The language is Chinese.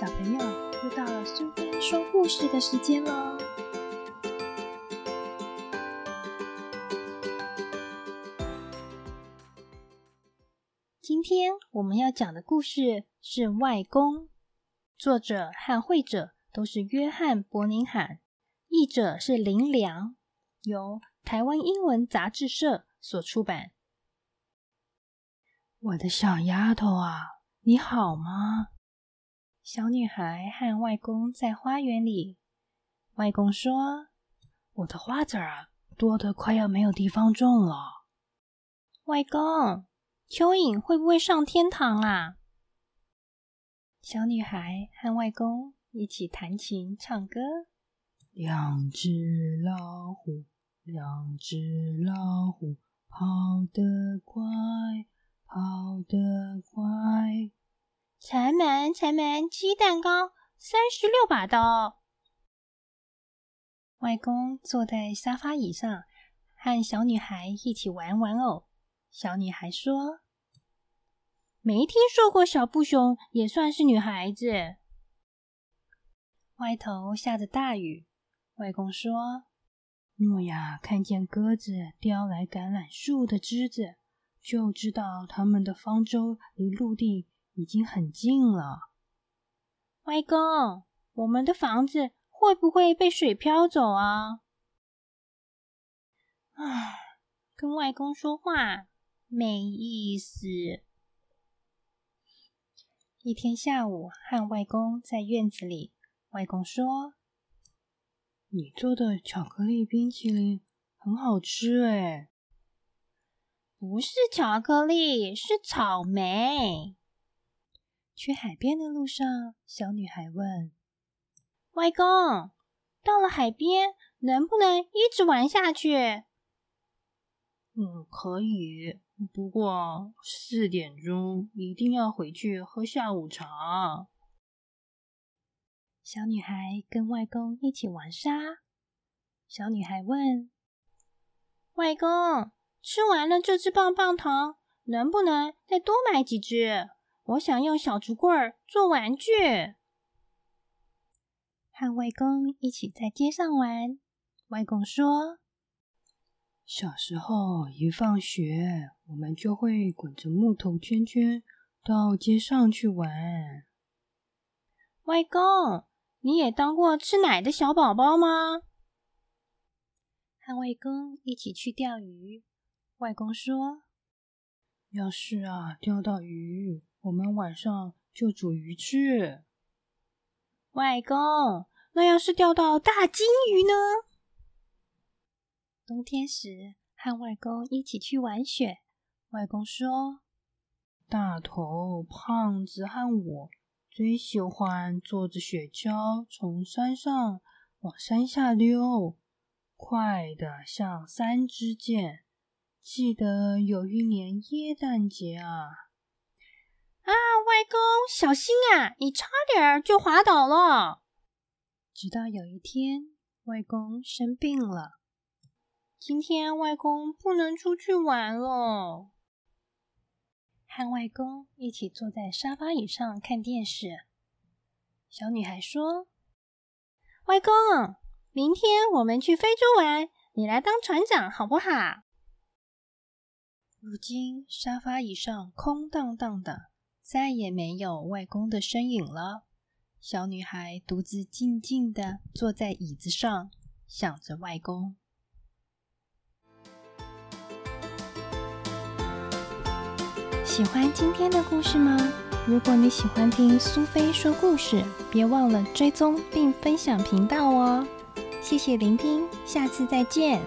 小朋友，又到了苏菲说故事的时间喽！今天我们要讲的故事是《外公》，作者和绘者都是约翰·伯宁罕，译者是林良，由台湾英文杂志社所出版。我的小丫头啊，你好吗？小女孩和外公在花园里。外公说：“我的花籽啊，多的快要没有地方种了。”外公，蚯蚓会不会上天堂啊？小女孩和外公一起弹琴唱歌。两只老虎，两只老虎，跑得快，跑得快。城门，城门，鸡蛋糕，三十六把刀。外公坐在沙发椅上，和小女孩一起玩玩偶。小女孩说：“没听说过小布熊也算是女孩子。”外头下着大雨。外公说：“诺亚看见鸽子叼来橄榄树的枝子，就知道他们的方舟离陆地。”已经很近了，外公，我们的房子会不会被水漂走啊？唉，跟外公说话没意思。一天下午，和外公在院子里，外公说：“你做的巧克力冰淇淋很好吃。”哎，不是巧克力，是草莓。去海边的路上，小女孩问：“外公，到了海边能不能一直玩下去？”“嗯，可以，不过四点钟一定要回去喝下午茶。”小女孩跟外公一起玩沙。小女孩问：“外公，吃完了这支棒棒糖，能不能再多买几支？”我想用小竹棍儿做玩具，和外公一起在街上玩。外公说：“小时候一放学，我们就会滚着木头圈圈到街上去玩。”外公，你也当过吃奶的小宝宝吗？和外公一起去钓鱼。外公说：“要是啊，钓到鱼。”我们晚上就煮鱼吃。外公，那要是钓到大金鱼呢？冬天时和外公一起去玩雪。外公说：“大头、胖子和我最喜欢坐着雪橇从山上往山下溜，快的像三支箭。记得有一年耶诞节啊。”啊，外公，小心啊！你差点就滑倒了。直到有一天，外公生病了。今天外公不能出去玩了。和外公一起坐在沙发椅上看电视。小女孩说：“外公，明天我们去非洲玩，你来当船长好不好？”如今沙发椅上空荡荡的。再也没有外公的身影了。小女孩独自静静的坐在椅子上，想着外公。喜欢今天的故事吗？如果你喜欢听苏菲说故事，别忘了追踪并分享频道哦。谢谢聆听，下次再见。